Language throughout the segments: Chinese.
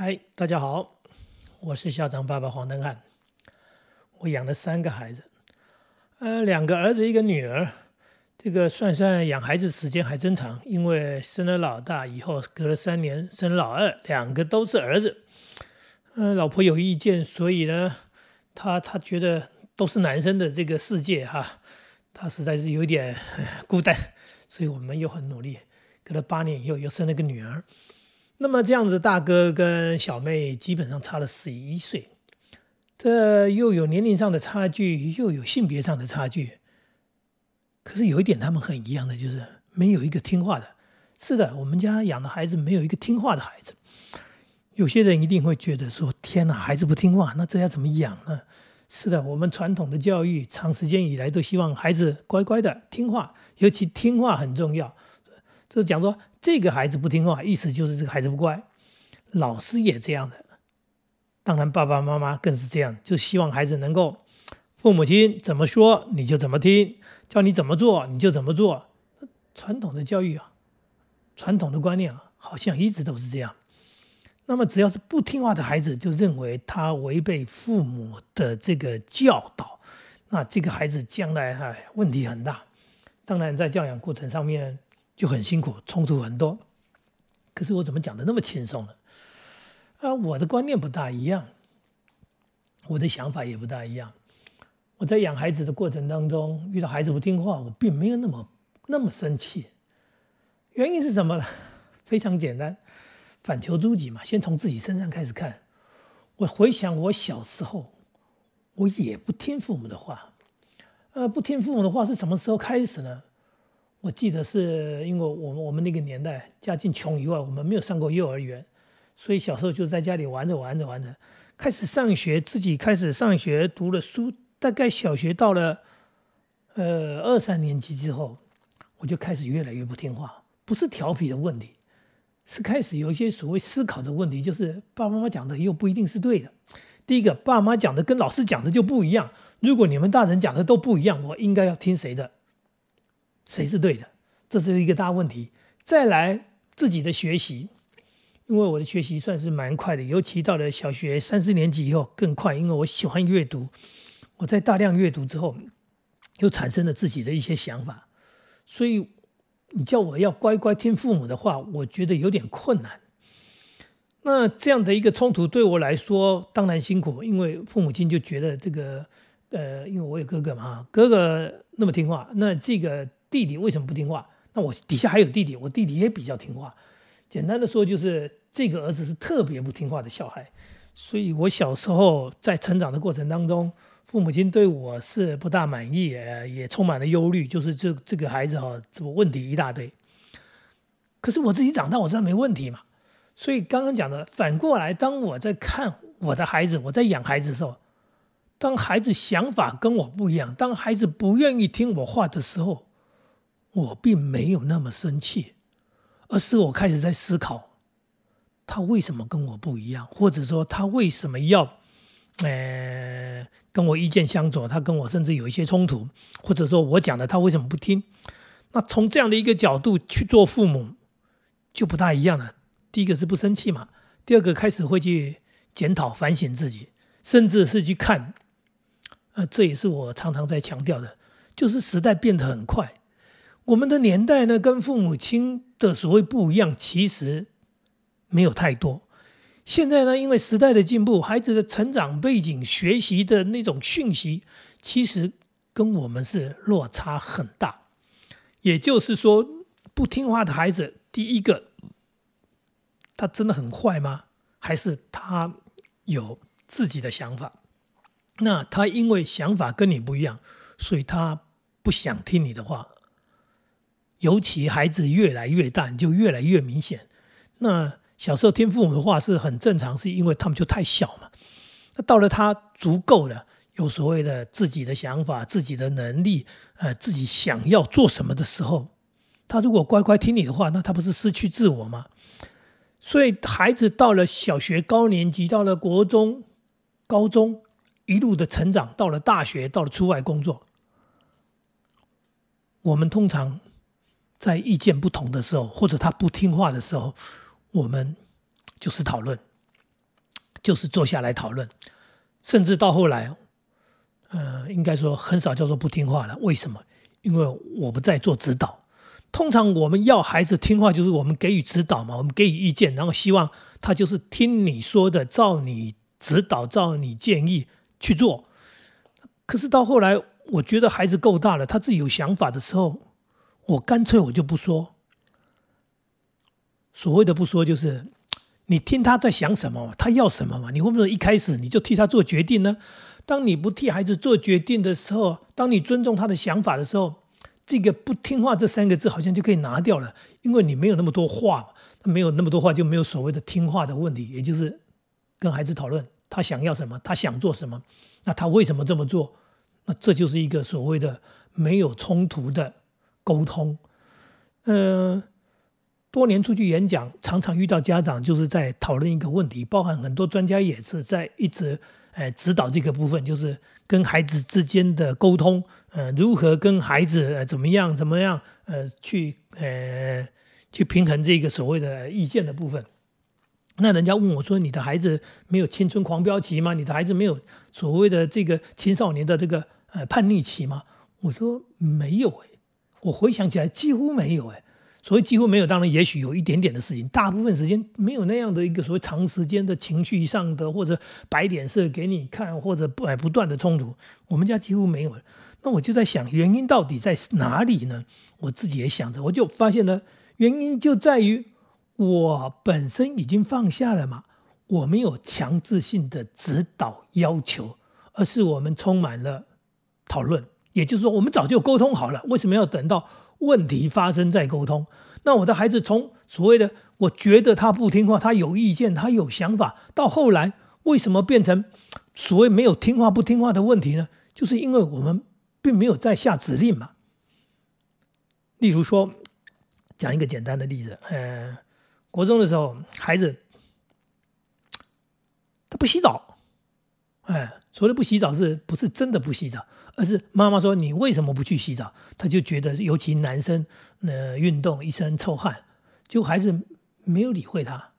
嗨，大家好，我是校长爸爸黄登汉。我养了三个孩子，呃，两个儿子，一个女儿。这个算算养孩子时间还真长，因为生了老大以后，隔了三年生老二，两个都是儿子。嗯，老婆有意见，所以呢，他他觉得都是男生的这个世界哈，他实在是有点孤单，所以我们又很努力，隔了八年以后又生了个女儿。那么这样子，大哥跟小妹基本上差了十一岁，这又有年龄上的差距，又有性别上的差距。可是有一点他们很一样的，就是没有一个听话的。是的，我们家养的孩子没有一个听话的孩子。有些人一定会觉得说：“天哪，孩子不听话，那这要怎么养呢？”是的，我们传统的教育长时间以来都希望孩子乖乖的听话，尤其听话很重要。就是讲说。这个孩子不听话，意思就是这个孩子不乖。老师也这样的，当然爸爸妈妈更是这样，就希望孩子能够，父母亲怎么说你就怎么听，叫你怎么做你就怎么做。传统的教育啊，传统的观念啊，好像一直都是这样。那么只要是不听话的孩子，就认为他违背父母的这个教导，那这个孩子将来哎问题很大。当然在教养过程上面。就很辛苦，冲突很多。可是我怎么讲的那么轻松呢？啊，我的观念不大一样，我的想法也不大一样。我在养孩子的过程当中，遇到孩子不听话，我并没有那么那么生气。原因是什么呢？非常简单，反求诸己嘛。先从自己身上开始看。我回想我小时候，我也不听父母的话。呃，不听父母的话是什么时候开始呢？我记得是因为我们我们那个年代家境穷以外，我们没有上过幼儿园，所以小时候就在家里玩着玩着玩着，开始上学，自己开始上学读了书，大概小学到了呃二三年级之后，我就开始越来越不听话，不是调皮的问题，是开始有一些所谓思考的问题，就是爸爸妈妈讲的又不一定是对的。第一个，爸妈讲的跟老师讲的就不一样，如果你们大人讲的都不一样，我应该要听谁的？谁是对的？这是一个大问题。再来自己的学习，因为我的学习算是蛮快的，尤其到了小学三四年级以后更快，因为我喜欢阅读。我在大量阅读之后，又产生了自己的一些想法。所以你叫我要乖乖听父母的话，我觉得有点困难。那这样的一个冲突对我来说当然辛苦，因为父母亲就觉得这个，呃，因为我有哥哥嘛，哥哥那么听话，那这个。弟弟为什么不听话？那我底下还有弟弟，我弟弟也比较听话。简单的说，就是这个儿子是特别不听话的小孩。所以我小时候在成长的过程当中，父母亲对我是不大满意，也充满了忧虑，就是这这个孩子哈，怎么问题一大堆。可是我自己长大，我知道没问题嘛。所以刚刚讲的，反过来，当我在看我的孩子，我在养孩子的时候，当孩子想法跟我不一样，当孩子不愿意听我话的时候。我并没有那么生气，而是我开始在思考，他为什么跟我不一样，或者说他为什么要，呃，跟我意见相左，他跟我甚至有一些冲突，或者说我讲的他为什么不听？那从这样的一个角度去做父母，就不大一样了。第一个是不生气嘛，第二个开始会去检讨反省自己，甚至是去看，呃，这也是我常常在强调的，就是时代变得很快。我们的年代呢，跟父母亲的所谓不一样，其实没有太多。现在呢，因为时代的进步，孩子的成长背景、学习的那种讯息，其实跟我们是落差很大。也就是说，不听话的孩子，第一个，他真的很坏吗？还是他有自己的想法？那他因为想法跟你不一样，所以他不想听你的话。尤其孩子越来越大，就越来越明显。那小时候听父母的话是很正常，是因为他们就太小嘛。那到了他足够了，有所谓的自己的想法、自己的能力，呃，自己想要做什么的时候，他如果乖乖听你的话，那他不是失去自我吗？所以孩子到了小学高年级，到了国中、高中，一路的成长，到了大学，到了出外工作，我们通常。在意见不同的时候，或者他不听话的时候，我们就是讨论。就是坐下来讨论，甚至到后来，呃，应该说很少叫做不听话了。为什么？因为我不再做指导。通常我们要孩子听话，就是我们给予指导嘛，我们给予意见，然后希望他就是听你说的，照你指导，照你建议去做。可是到后来，我觉得孩子够大了，他自己有想法的时候，我干脆我就不说。所谓的不说，就是你听他在想什么，他要什么嘛？你会不会一开始你就替他做决定呢？当你不替孩子做决定的时候，当你尊重他的想法的时候，这个不听话这三个字好像就可以拿掉了，因为你没有那么多话，没有那么多话就没有所谓的听话的问题，也就是跟孩子讨论他想要什么，他想做什么，那他为什么这么做？那这就是一个所谓的没有冲突的沟通。嗯，多年出去演讲，常常遇到家长就是在讨论一个问题，包含很多专家也是在一直。哎，指导这个部分就是跟孩子之间的沟通，呃，如何跟孩子呃怎么样怎么样呃去呃去平衡这个所谓的意见的部分。那人家问我说：“你的孩子没有青春狂飙期吗？你的孩子没有所谓的这个青少年的这个呃叛逆期吗？”我说：“没有哎，我回想起来几乎没有哎。”所谓几乎没有，当然也许有一点点的事情，大部分时间没有那样的一个所谓长时间的情绪上的或者摆脸色给你看，或者不不断的冲突，我们家几乎没有。那我就在想，原因到底在哪里呢？我自己也想着，我就发现呢，原因就在于我本身已经放下了嘛，我没有强制性的指导要求，而是我们充满了讨论，也就是说，我们早就沟通好了，为什么要等到？问题发生再沟通，那我的孩子从所谓的我觉得他不听话，他有意见，他有想法，到后来为什么变成所谓没有听话不听话的问题呢？就是因为我们并没有在下指令嘛。例如说，讲一个简单的例子，呃，国中的时候，孩子他不洗澡，哎，所谓的不洗澡是不是真的不洗澡？而是妈妈说：“你为什么不去洗澡？”他就觉得，尤其男生，呃，运动一身臭汗，就孩子没有理会他。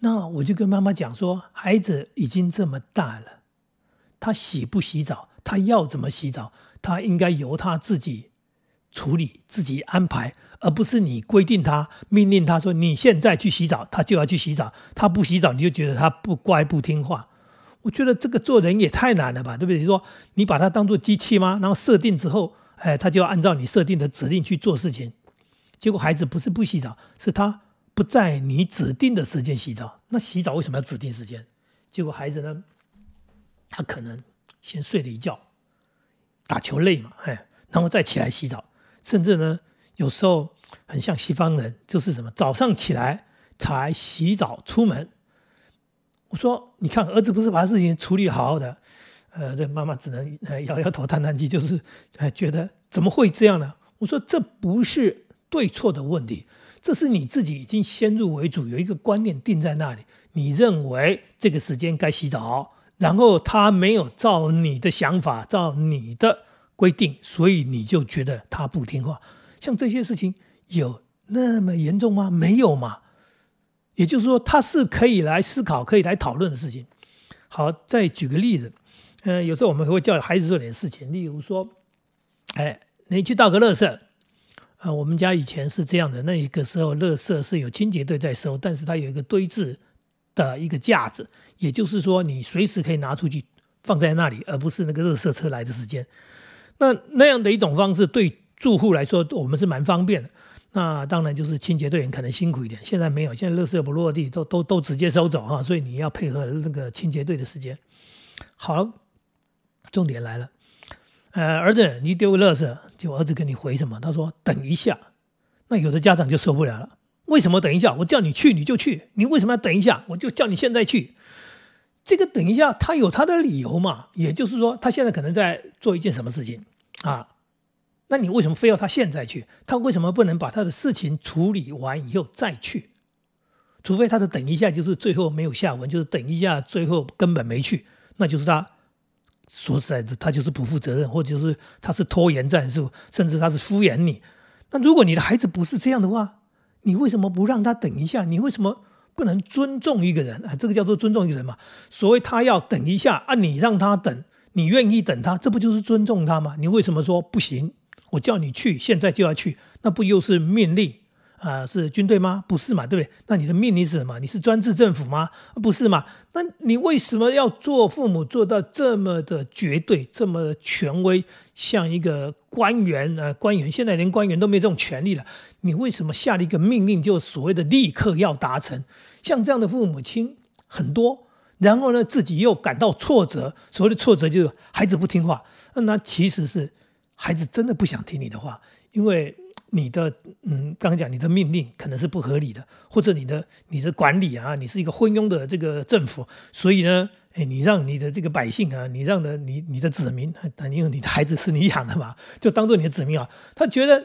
那我就跟妈妈讲说：“孩子已经这么大了，他洗不洗澡，他要怎么洗澡，他应该由他自己处理、自己安排，而不是你规定他、命令他说你现在去洗澡，他就要去洗澡。他不洗澡，你就觉得他不乖、不听话。”我觉得这个做人也太难了吧，对不对？你说你把它当做机器吗？然后设定之后，哎，他就要按照你设定的指令去做事情。结果孩子不是不洗澡，是他不在你指定的时间洗澡。那洗澡为什么要指定时间？结果孩子呢，他可能先睡了一觉，打球累嘛，哎，然后再起来洗澡。甚至呢，有时候很像西方人，就是什么早上起来才洗澡出门。我说：“你看，儿子不是把事情处理好好的，呃，这妈妈只能摇摇头、叹叹气，就是觉得怎么会这样呢？”我说：“这不是对错的问题，这是你自己已经先入为主，有一个观念定在那里，你认为这个时间该洗澡，然后他没有照你的想法、照你的规定，所以你就觉得他不听话。像这些事情有那么严重吗？没有嘛。”也就是说，他是可以来思考、可以来讨论的事情。好，再举个例子，嗯，有时候我们会叫孩子做点事情，例如说，哎，你去倒个垃圾。啊，我们家以前是这样的，那一个时候垃圾是有清洁队在收，但是它有一个堆置的一个架子，也就是说，你随时可以拿出去放在那里，而不是那个垃圾车来的时间。那那样的一种方式，对住户来说，我们是蛮方便的。那当然就是清洁队员可能辛苦一点，现在没有，现在垃圾不落地，都都都直接收走哈，所以你要配合那个清洁队的时间。好，重点来了，呃，儿子，你丢个垃圾，就儿子跟你回什么？他说等一下。那有的家长就受不了了，为什么等一下？我叫你去你就去，你为什么要等一下？我就叫你现在去。这个等一下，他有他的理由嘛？也就是说，他现在可能在做一件什么事情啊？那你为什么非要他现在去？他为什么不能把他的事情处理完以后再去？除非他的等一下就是最后没有下文，就是等一下最后根本没去，那就是他说实在的，他就是不负责任，或者是他是拖延战术，甚至他是敷衍你。那如果你的孩子不是这样的话，你为什么不让他等一下？你为什么不能尊重一个人啊，这个叫做尊重一个人嘛。所谓他要等一下啊，你让他等，你愿意等他，这不就是尊重他吗？你为什么说不行？我叫你去，现在就要去，那不又是命令？啊，是军队吗？不是嘛，对不对？那你的命令是什么？你是专制政府吗？不是嘛？那你为什么要做父母做到这么的绝对，这么权威，像一个官员啊？官员现在连官员都没这种权利了，你为什么下了一个命令，就所谓的立刻要达成？像这样的父母亲很多，然后呢，自己又感到挫折，所谓的挫折就是孩子不听话，那其实是孩子真的不想听你的话，因为。你的嗯，刚刚讲你的命令可能是不合理的，或者你的你的管理啊，你是一个昏庸的这个政府，所以呢，哎，你让你的这个百姓啊，你让的你你的子民，因为你的孩子是你养的嘛，就当做你的子民啊，他觉得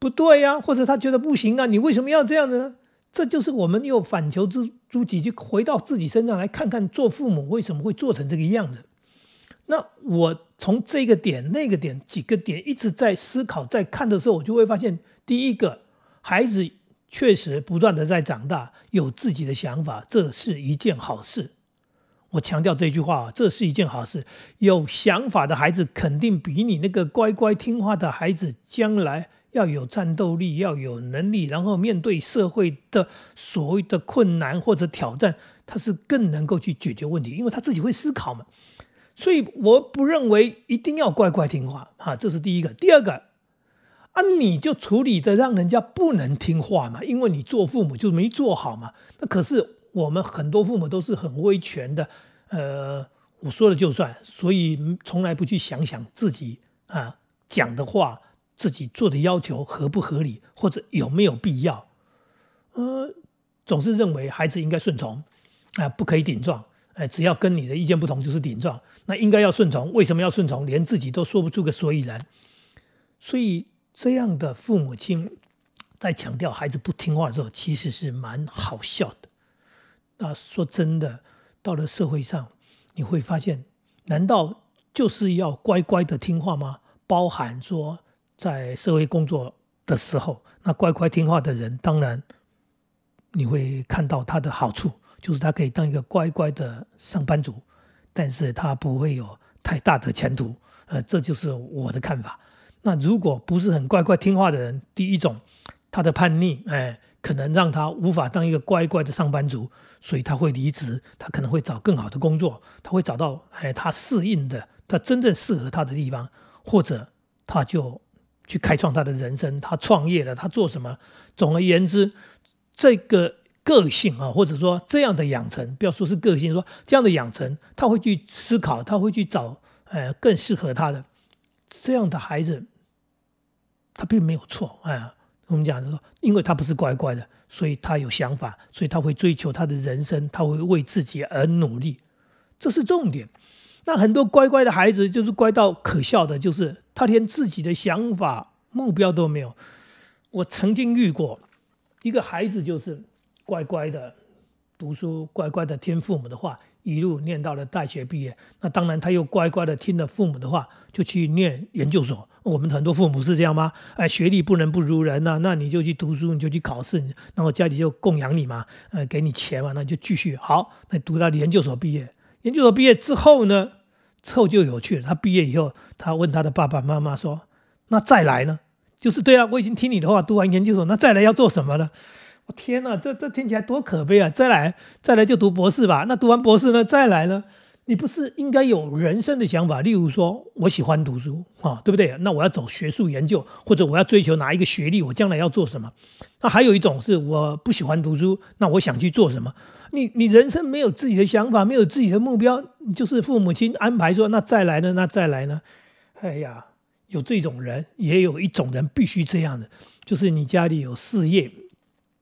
不对呀，或者他觉得不行啊，你为什么要这样子呢？这就是我们又反求诸诸己，就回到自己身上来看看，做父母为什么会做成这个样子。那我从这个点、那个点几个点一直在思考、在看的时候，我就会发现，第一个，孩子确实不断的在长大，有自己的想法，这是一件好事。我强调这句话，这是一件好事。有想法的孩子，肯定比你那个乖乖听话的孩子，将来要有战斗力，要有能力，然后面对社会的所谓的困难或者挑战，他是更能够去解决问题，因为他自己会思考嘛。所以我不认为一定要乖乖听话啊，这是第一个。第二个啊，你就处理的让人家不能听话嘛，因为你做父母就没做好嘛。那可是我们很多父母都是很威权的，呃，我说了就算，所以从来不去想想自己啊讲的话，自己做的要求合不合理，或者有没有必要。呃，总是认为孩子应该顺从啊，不可以顶撞。哎，只要跟你的意见不同，就是顶撞。那应该要顺从，为什么要顺从？连自己都说不出个所以然。所以这样的父母亲在强调孩子不听话的时候，其实是蛮好笑的。那说真的，到了社会上，你会发现，难道就是要乖乖的听话吗？包含说，在社会工作的时候，那乖乖听话的人，当然你会看到他的好处。就是他可以当一个乖乖的上班族，但是他不会有太大的前途，呃，这就是我的看法。那如果不是很乖乖听话的人，第一种，他的叛逆，哎，可能让他无法当一个乖乖的上班族，所以他会离职，他可能会找更好的工作，他会找到哎他适应的，他真正适合他的地方，或者他就去开创他的人生，他创业了，他做什么？总而言之，这个。个性啊，或者说这样的养成，不要说是个性，说这样的养成，他会去思考，他会去找，呃，更适合他的这样的孩子，他并没有错，哎，我们讲说，因为他不是乖乖的，所以他有想法，所以他会追求他的人生，他会为自己而努力，这是重点。那很多乖乖的孩子，就是乖到可笑的，就是他连自己的想法、目标都没有。我曾经遇过一个孩子，就是。乖乖的读书，乖乖的听父母的话，一路念到了大学毕业。那当然，他又乖乖的听了父母的话，就去念研究所。我们很多父母是这样吗？哎，学历不能不如人呐，那你就去读书，你就去考试，然后家里就供养你嘛，呃，给你钱嘛，那就继续好。那读到研究所毕业，研究所毕业之后呢，之后就有趣了。他毕业以后，他问他的爸爸妈妈说：“那再来呢？就是对啊，我已经听你的话，读完研究所，那再来要做什么呢？”我天哪，这这听起来多可悲啊！再来，再来就读博士吧。那读完博士呢？再来呢？你不是应该有人生的想法？例如说，我喜欢读书啊，对不对？那我要走学术研究，或者我要追求哪一个学历？我将来要做什么？那还有一种是我不喜欢读书，那我想去做什么？你你人生没有自己的想法，没有自己的目标，就是父母亲安排说，那再来呢？那再来呢？哎呀，有这种人，也有一种人必须这样的，就是你家里有事业。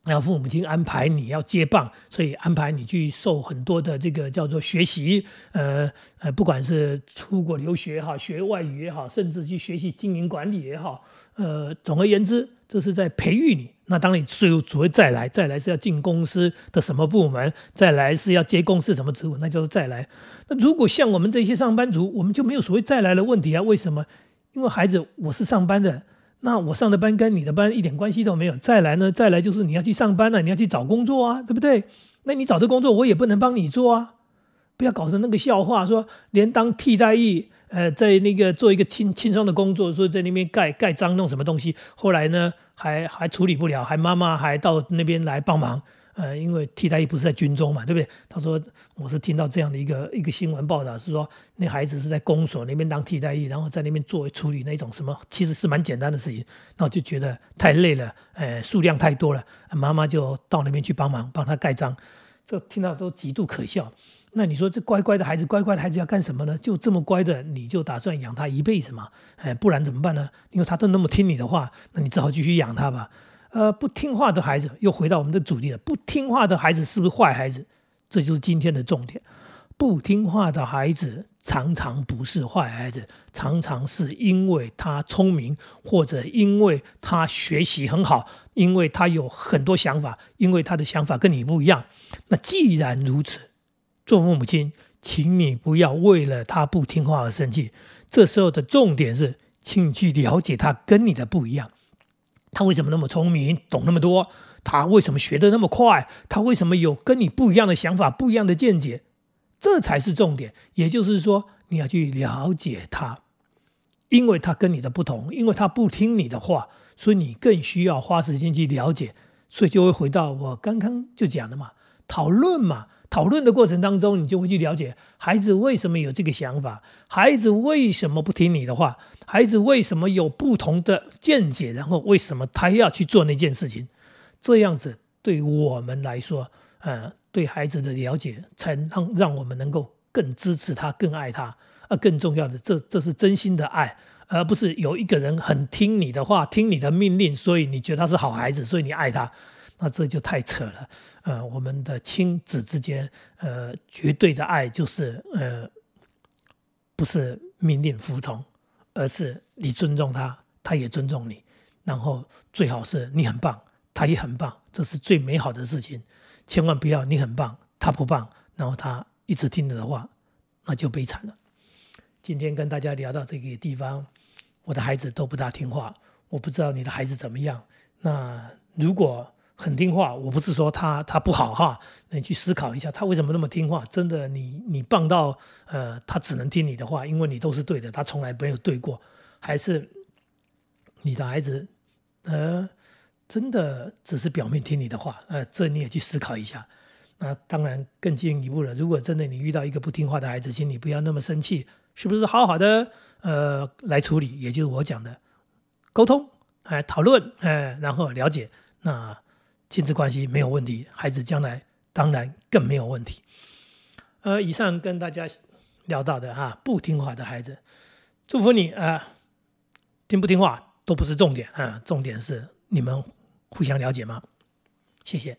那父母亲安排你要接棒，所以安排你去受很多的这个叫做学习，呃呃，不管是出国留学也好，学外语也好，甚至去学习经营管理也好，呃，总而言之，这是在培育你。那当你税务组再来，再来是要进公司的什么部门，再来是要接公司什么职务，那就是再来。那如果像我们这些上班族，我们就没有所谓再来的问题啊？为什么？因为孩子，我是上班的。那我上的班跟你的班一点关系都没有。再来呢，再来就是你要去上班了，你要去找工作啊，对不对？那你找的工作我也不能帮你做啊，不要搞成那个笑话，说连当替代役，呃，在那个做一个轻轻松的工作，说在那边盖盖章弄什么东西，后来呢还还处理不了，还妈妈还到那边来帮忙。呃，因为替代役不是在军中嘛，对不对？他说我是听到这样的一个一个新闻报道，是说那孩子是在公所那边当替代役，然后在那边做处理那种什么，其实是蛮简单的事情。那我就觉得太累了，呃，数量太多了，妈妈就到那边去帮忙，帮他盖章。这听到都极度可笑。那你说这乖乖的孩子，乖乖的孩子要干什么呢？就这么乖的，你就打算养他一辈子嘛？哎，不然怎么办呢？因为他都那么听你的话，那你只好继续养他吧。呃，不听话的孩子又回到我们的主题了。不听话的孩子是不是坏孩子？这就是今天的重点。不听话的孩子常常不是坏孩子，常常是因为他聪明，或者因为他学习很好，因为他有很多想法，因为他的想法跟你不一样。那既然如此，做父母亲，请你不要为了他不听话而生气。这时候的重点是，请你去了解他跟你的不一样。他为什么那么聪明，懂那么多？他为什么学的那么快？他为什么有跟你不一样的想法、不一样的见解？这才是重点。也就是说，你要去了解他，因为他跟你的不同，因为他不听你的话，所以你更需要花时间去了解。所以就会回到我刚刚就讲的嘛，讨论嘛。讨论的过程当中，你就会去了解孩子为什么有这个想法，孩子为什么不听你的话，孩子为什么有不同的见解，然后为什么他要去做那件事情。这样子对我们来说，呃，对孩子的了解，才让让我们能够更支持他，更爱他。啊，更重要的，这这是真心的爱，而不是有一个人很听你的话，听你的命令，所以你觉得他是好孩子，所以你爱他。那这就太扯了，呃，我们的亲子之间，呃，绝对的爱就是呃，不是命令服从，而是你尊重他，他也尊重你，然后最好是你很棒，他也很棒，这是最美好的事情。千万不要你很棒，他不棒，然后他一直听你的话，那就悲惨了。今天跟大家聊到这个地方，我的孩子都不大听话，我不知道你的孩子怎么样。那如果很听话，我不是说他他不好哈，你去思考一下，他为什么那么听话？真的，你你棒到呃，他只能听你的话，因为你都是对的，他从来没有对过，还是你的孩子呃，真的只是表面听你的话？呃，这你也去思考一下。那当然更进一步了，如果真的你遇到一个不听话的孩子，请你不要那么生气，是不是好好的呃来处理？也就是我讲的沟通，哎，讨论，哎，然后了解那。亲子关系没有问题，孩子将来当然更没有问题。呃，以上跟大家聊到的哈，不听话的孩子，祝福你啊，听不听话都不是重点啊，重点是你们互相了解吗？谢谢。